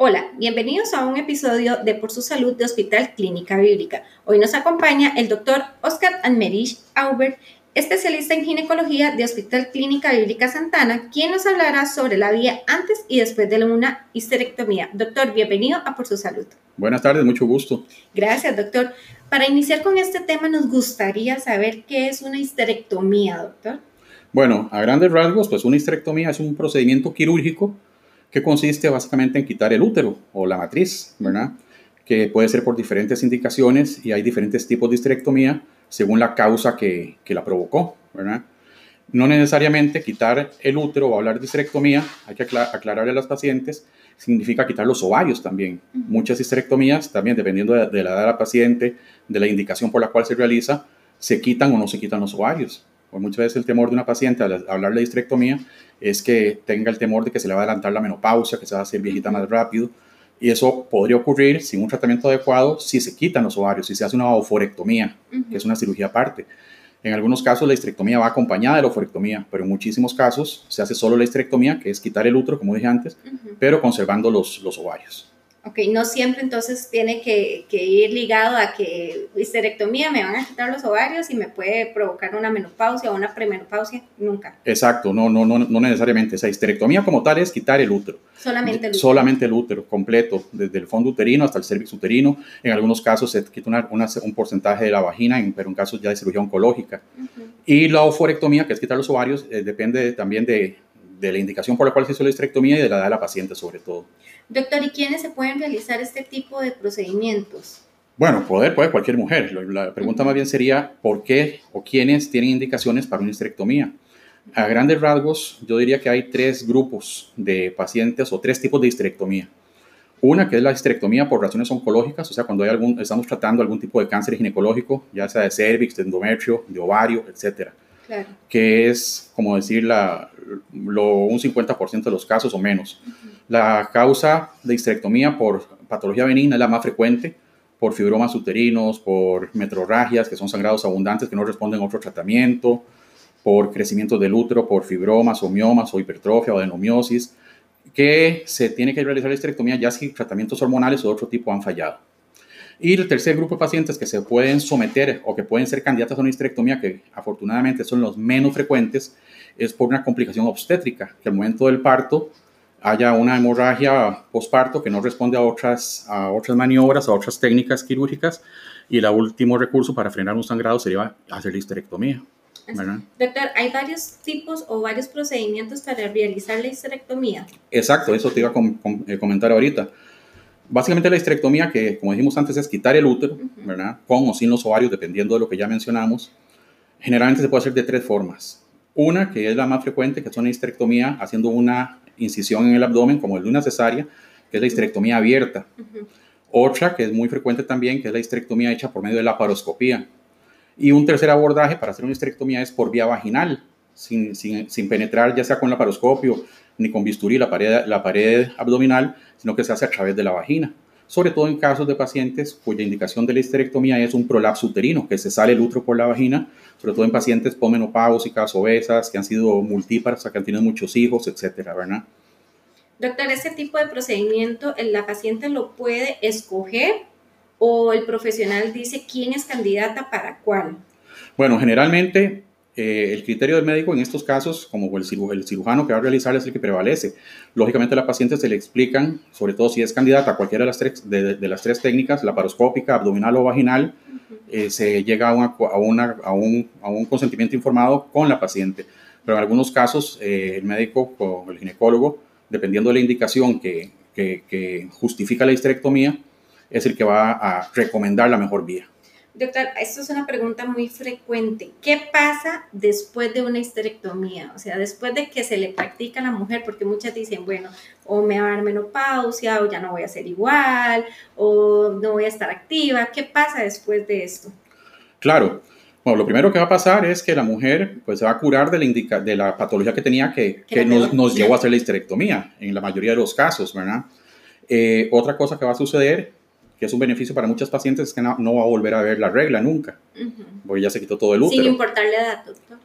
Hola, bienvenidos a un episodio de Por su Salud de Hospital Clínica Bíblica. Hoy nos acompaña el doctor Oscar Anmerich Aubert, especialista en ginecología de Hospital Clínica Bíblica Santana, quien nos hablará sobre la vía antes y después de una histerectomía. Doctor, bienvenido a Por su Salud. Buenas tardes, mucho gusto. Gracias, doctor. Para iniciar con este tema, nos gustaría saber qué es una histerectomía, doctor. Bueno, a grandes rasgos, pues una histerectomía es un procedimiento quirúrgico que consiste básicamente en quitar el útero o la matriz, ¿verdad? Que puede ser por diferentes indicaciones y hay diferentes tipos de histerectomía según la causa que, que la provocó, ¿verdad? No necesariamente quitar el útero o hablar de histerectomía, hay que aclararle a las pacientes, significa quitar los ovarios también. Muchas histerectomías, también dependiendo de, de la edad de la paciente, de la indicación por la cual se realiza, se quitan o no se quitan los ovarios. Por muchas veces el temor de una paciente al hablar de histerectomía es que tenga el temor de que se le va a adelantar la menopausia, que se va a hacer viejita más rápido. Y eso podría ocurrir sin un tratamiento adecuado si se quitan los ovarios, si se hace una oforectomía, que es una cirugía aparte. En algunos casos la histerectomía va acompañada de la oforectomía, pero en muchísimos casos se hace solo la histerectomía, que es quitar el útero, como dije antes, pero conservando los, los ovarios. Ok, no siempre entonces tiene que, ir ligado a que histerectomía me van a quitar los ovarios y me puede provocar una menopausia o una premenopausia, nunca. Exacto, no, no, no, no necesariamente. Esa histerectomía como tal es quitar el útero. Solamente el útero. Solamente el útero, completo, desde el fondo uterino hasta el cervix uterino. En algunos casos se quita un porcentaje de la vagina, pero en casos ya de cirugía oncológica. Y la oforectomía, que es quitar los ovarios, eh, depende también de, de la indicación por la cual se hizo la histerectomía y de la edad de la paciente sobre todo. Doctor, ¿y quiénes se pueden realizar este tipo de procedimientos? Bueno, poder puede cualquier mujer. La pregunta más bien sería por qué o quiénes tienen indicaciones para una histerectomía. A grandes rasgos, yo diría que hay tres grupos de pacientes o tres tipos de histerectomía. Una que es la histerectomía por razones oncológicas, o sea, cuando hay algún, estamos tratando algún tipo de cáncer ginecológico, ya sea de cervix, de endometrio, de ovario, etcétera. Claro. Que es, como decir, la, lo, un 50% de los casos o menos. La causa de histerectomía por patología benigna es la más frecuente, por fibromas uterinos, por metrorragias, que son sangrados abundantes que no responden a otro tratamiento, por crecimiento del útero, por fibromas o miomas o hipertrofia o adenomiosis, que se tiene que realizar la histerectomía ya si tratamientos hormonales o de otro tipo han fallado. Y el tercer grupo de pacientes que se pueden someter o que pueden ser candidatos a una histerectomía, que afortunadamente son los menos frecuentes, es por una complicación obstétrica, que al momento del parto haya una hemorragia posparto que no responde a otras, a otras maniobras, a otras técnicas quirúrgicas, y el último recurso para frenar un sangrado sería hacer la histerectomía. Doctor, ¿hay varios tipos o varios procedimientos para realizar la histerectomía? Exacto, eso te iba a eh, comentar ahorita. Básicamente la histerectomía, que como dijimos antes, es quitar el útero, ¿verdad? Con o sin los ovarios, dependiendo de lo que ya mencionamos. Generalmente se puede hacer de tres formas. Una, que es la más frecuente, que es una histerectomía haciendo una incisión en el abdomen, como el de una cesárea, que es la histerectomía abierta. Otra, que es muy frecuente también, que es la histerectomía hecha por medio de la paroscopía. Y un tercer abordaje para hacer una histerectomía es por vía vaginal, sin, sin, sin penetrar ya sea con la paroscopio ni con bisturí la pared, la pared abdominal, sino que se hace a través de la vagina. Sobre todo en casos de pacientes cuya indicación de la histerectomía es un prolapso uterino, que se sale el útero por la vagina, sobre todo en pacientes pomenopáusicas, obesas, que han sido multíparas, que han tenido muchos hijos, etcétera, ¿verdad? Doctor, ¿ese tipo de procedimiento la paciente lo puede escoger o el profesional dice quién es candidata para cuál? Bueno, generalmente eh, el criterio del médico en estos casos, como el, cirujano que va a realizar, es el que prevalece. Lógicamente a la paciente se le explican, sobre todo si es candidata a cualquiera de las tres, de, las tres técnicas, laparoscópica, abdominal o vaginal, eh, se llega a, una, a, un, a, un, consentimiento informado con la paciente. Pero en algunos casos eh, el médico o el ginecólogo, dependiendo de la indicación que, que, que justifica la histerectomía, es el que va a recomendar la mejor vía. Doctor, esto es una pregunta muy frecuente. ¿Qué pasa después de una histerectomía? O sea, después de que se le practica a la mujer, porque muchas dicen, bueno, o me va a dar menopausia, o ya no voy a ser igual, o no voy a estar activa. ¿Qué pasa después de esto? Claro. Bueno, lo primero que va a pasar es que la mujer pues, se va a curar de la, de la patología que tenía que, que nos, nos, llevó a hacer la histerectomía, en la mayoría de los casos, ¿verdad? Eh, otra cosa que va a suceder que es un beneficio para muchas pacientes, es que no, va a volver a ver la regla nunca, porque ya se quitó todo el útero. Sin importarle edad, doctor.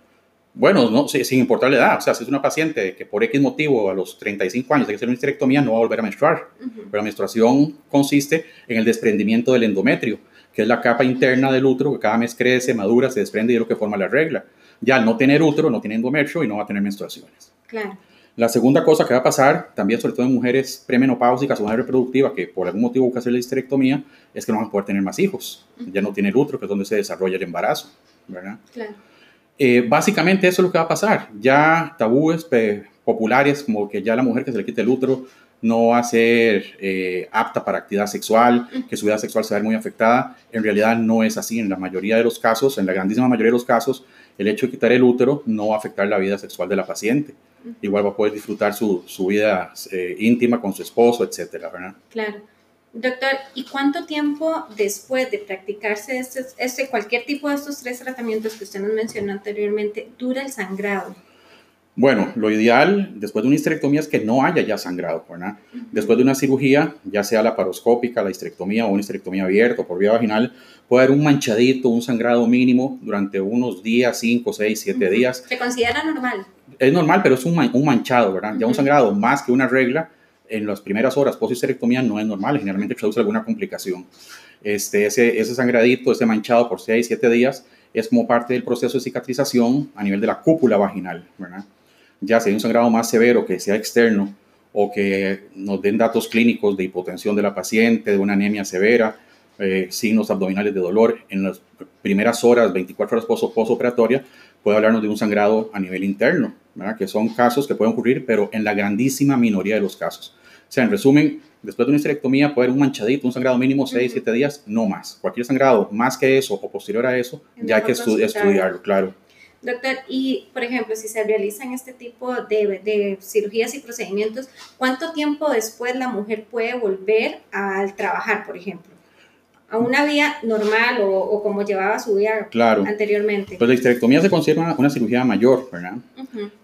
Bueno, no, sin importar la edad, o sea, si es una paciente que por X motivo a los 35 años hay que hacer una histerectomía, no va a volver a menstruar. Pero la menstruación consiste en el desprendimiento del endometrio, que es la capa interna del útero que cada mes crece, madura, se desprende y es lo que forma la regla. Ya al no tener útero, no tiene endometrio y no va a tener menstruaciones. Claro. La segunda cosa que va a pasar, también sobre todo en mujeres premenopáusicas o mujeres reproductivas que por algún motivo buscan hacer la histerectomía, es que no van a poder tener más hijos. Ya no tiene el útero, que es donde se desarrolla el embarazo. ¿verdad? Claro. Eh, básicamente eso es lo que va a pasar. Ya tabúes populares como que ya la mujer que se le quite el útero no va a ser eh, apta para actividad sexual, que su vida sexual se va a ver muy afectada. En realidad no es así. En la mayoría de los casos, en la grandísima mayoría de los casos, el hecho de quitar el útero no va a afectar la vida sexual de la paciente. Igual va a poder disfrutar su, su vida eh, íntima con su esposo, etcétera, ¿verdad? Claro. Doctor, ¿y cuánto tiempo después de practicarse este, este, cualquier tipo de estos tres tratamientos que usted nos mencionó anteriormente dura el sangrado? Bueno, lo ideal después de una histerectomía es que no haya ya sangrado, ¿verdad? Después de una cirugía, ya sea la paroscópica, la histerectomía o una histerectomía abierta por vía vaginal, puede haber un manchadito, un sangrado mínimo durante unos días, 5, 6, 7 días. ¿Se considera normal? Es normal, pero es un, un manchado, ¿verdad? Ya un sangrado más que una regla en las primeras horas post no es normal, generalmente produce alguna complicación. Este, ese, ese sangradito, ese manchado por 6, 7 días, es como parte del proceso de cicatrización a nivel de la cúpula vaginal, ¿verdad? ya sea un sangrado más severo que sea externo o que nos den datos clínicos de hipotensión de la paciente, de una anemia severa, eh, signos abdominales de dolor, en las primeras horas, 24 horas postoperatoria, puede hablarnos de un sangrado a nivel interno, que son casos que pueden ocurrir, pero en la grandísima minoría de los casos. O sea, en resumen, después de una histerectomía puede haber un manchadito, un sangrado mínimo 6, 7 días, no más. Cualquier sangrado más que eso o posterior a eso, ya hay que estudiarlo, claro. Doctor, y por ejemplo, si se realizan este tipo de, cirugías y procedimientos, ¿cuánto tiempo después la mujer puede volver al trabajar, por ejemplo? A una vía normal o, como llevaba su vida anteriormente. Pues la histerectomía se considera una, cirugía mayor, ¿verdad?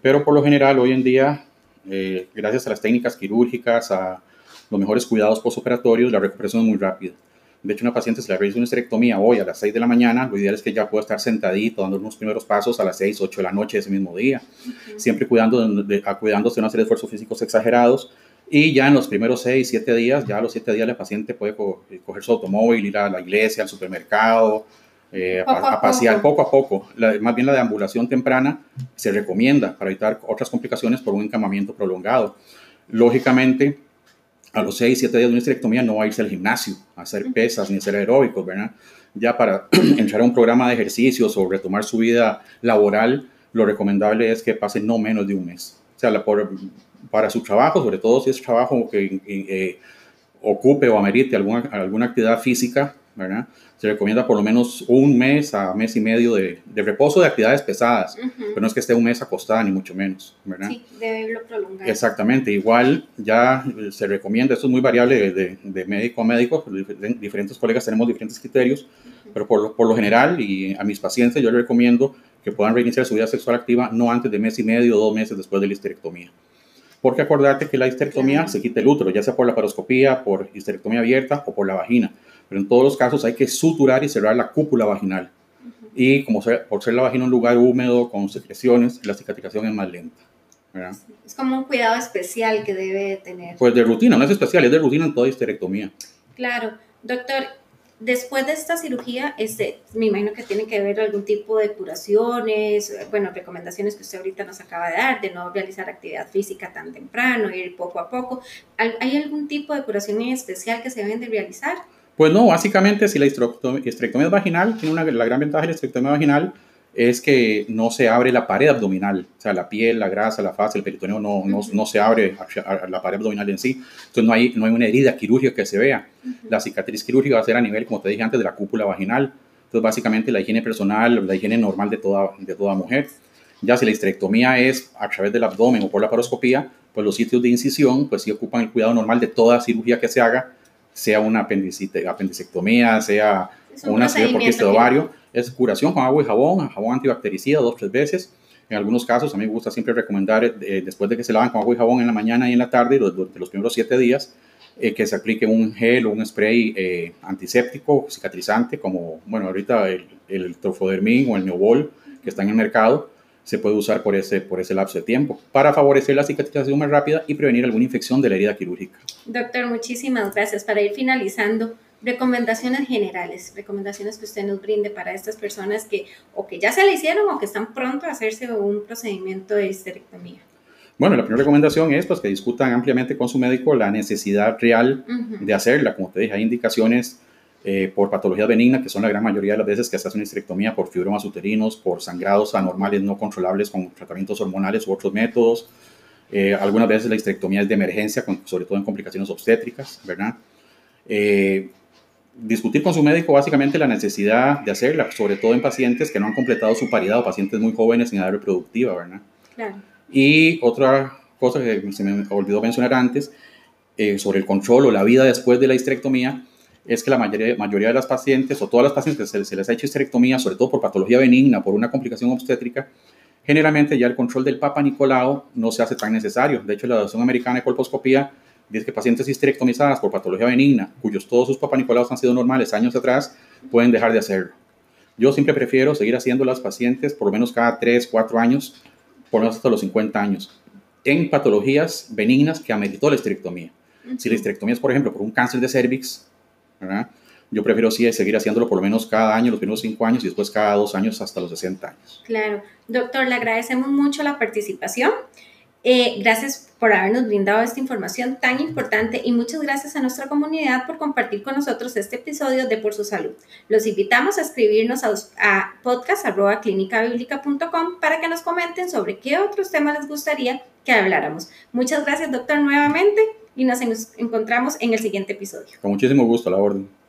Pero por lo general hoy en día, eh, gracias a las técnicas quirúrgicas, a los mejores cuidados postoperatorios, la recuperación es muy rápida. De hecho, una paciente se le realiza una histerectomía hoy a las 6 de la mañana, lo ideal es que ya pueda estar sentadito, dando unos primeros pasos a las 6, 8 de la noche de ese mismo día, siempre cuidando de, cuidándose de serie de esfuerzos físicos exagerados. Y ya en los primeros 6, 7 días, ya a los 7 días la paciente puede eh, coger su automóvil, ir a la iglesia, al supermercado, eh, a, pasear poco a poco. más bien la deambulación temprana se recomienda para evitar otras complicaciones por un encamamiento prolongado. Lógicamente, a los 6, 7 días de una histerectomía no va a irse al gimnasio a hacer pesas ni hacer aeróbicos, ¿verdad? Ya para entrar a un programa de ejercicios o retomar su vida laboral, lo recomendable es que pase no menos de un mes. O sea, para su trabajo, sobre todo si es trabajo que eh, ocupe o amerite alguna, alguna actividad física, ¿verdad? Se recomienda por lo menos un mes a mes y medio de, de reposo de actividades pesadas, pero no es que esté un mes acostada ni mucho menos, ¿verdad? Sí, debe irlo prolongar. Exactamente, igual ya se recomienda, esto es muy variable de, de médico a médico, diferentes colegas tenemos diferentes criterios, pero por lo, por lo general y a mis pacientes yo les recomiendo que puedan reiniciar su vida sexual activa no antes de mes y medio o dos meses después de la histerectomía. Porque acordate que la histerectomía se quita el útero, ya sea por la paroscopía, por histerectomía abierta o por la vagina. Pero en todos los casos hay que suturar y cerrar la cúpula vaginal. Y como por ser la vagina un lugar húmedo, con secreciones, la cicatrización es más lenta. Es como un cuidado especial que debe tener. Pues de rutina, no es especial, es de rutina en toda histerectomía. Claro. Doctor, después de esta cirugía, este, me imagino que tiene que haber algún tipo de curaciones, bueno, recomendaciones que usted ahorita nos acaba de dar, de no realizar actividad física tan temprano, ir poco a poco. ¿Hay algún tipo de curación especial que se deben de realizar? Pues no, básicamente si la histerectomía vaginal, tiene una, la gran ventaja de la histerectomía vaginal es que no se abre la pared abdominal, o sea, la piel, la grasa, la fase, el peritoneo no, no, no se abre a, la pared abdominal en sí, entonces no hay, no hay una herida quirúrgica que se vea. La cicatriz quirúrgica va a ser a nivel, como te dije antes, de la cúpula vaginal, entonces básicamente la higiene personal, la higiene normal de toda, de toda mujer. Ya si la histerectomía es a través del abdomen o por la paroscopía, pues los sitios de incisión, pues sí ocupan el cuidado normal de toda cirugía que se haga, sea una apendicectomía, sea una cirugía por quiste de ovario, es curación con agua y jabón, jabón antibactericida dos o tres veces. En algunos casos, a mí me gusta siempre recomendar, eh, después de que se lavan con agua y jabón en la mañana y en la tarde, durante los primeros siete días, eh, que se aplique un gel o un spray eh, antiséptico, cicatrizante, como, bueno, ahorita el, el Trofodermin o el Neobol, que está en el mercado, se puede usar por ese, por ese lapso de tiempo para favorecer la cicatrización más rápida y prevenir alguna infección de la herida quirúrgica. Doctor, muchísimas gracias. Para ir finalizando, recomendaciones generales, recomendaciones que usted nos brinde para estas personas que o que ya se le hicieron o que están pronto a hacerse un procedimiento de histerectomía. Bueno, la primera recomendación es pues, que discutan ampliamente con su médico la necesidad real de hacerla. Como te dije, hay indicaciones eh, por patologías benignas, que son la gran mayoría de las veces que se hace una histerectomía por fibromas uterinos, por sangrados anormales no controlables con tratamientos hormonales u otros métodos. Eh, algunas veces la histerectomía es de emergencia, sobre todo en complicaciones obstétricas, ¿verdad? Eh, discutir con su médico básicamente la necesidad de hacerla, sobre todo en pacientes que no han completado su paridad o pacientes muy jóvenes en edad reproductiva, ¿verdad? Claro. Y otra cosa que se me olvidó mencionar antes, sobre el control o la vida después de la histerectomía, es que la mayoría, mayoría de las pacientes o todas las pacientes que se, les ha hecho histerectomía, sobre todo por patología benigna, por una complicación obstétrica, generalmente ya el control del Papa Nicolau no se hace tan necesario. De hecho, la Asociación Americana de Colposcopía que pacientes histerectomizadas por patología benigna, cuyos todos sus Papa Nicolaos han sido normales años atrás, pueden dejar de hacerlo. Yo siempre prefiero seguir haciendo las pacientes por lo menos cada 3, 4 años, por lo menos hasta los 50 años, en patologías benignas que ameritó la histerectomía. Si la histerectomía es, por ejemplo, por un cáncer de cervix, yo prefiero sí seguir haciéndolo por lo menos cada año, los primeros cinco años y después cada dos años hasta los 60 años. Claro. Doctor, le agradecemos mucho la participación. Eh, gracias por habernos brindado esta información tan importante y muchas gracias a nuestra comunidad por compartir con nosotros este episodio de Por su Salud. Los invitamos a escribirnos a, a podcast.clinicabiblica.com para que nos comenten sobre qué otros temas les gustaría que habláramos. Muchas gracias, doctor, nuevamente y nos encontramos en el siguiente episodio. Con muchísimo gusto, la orden.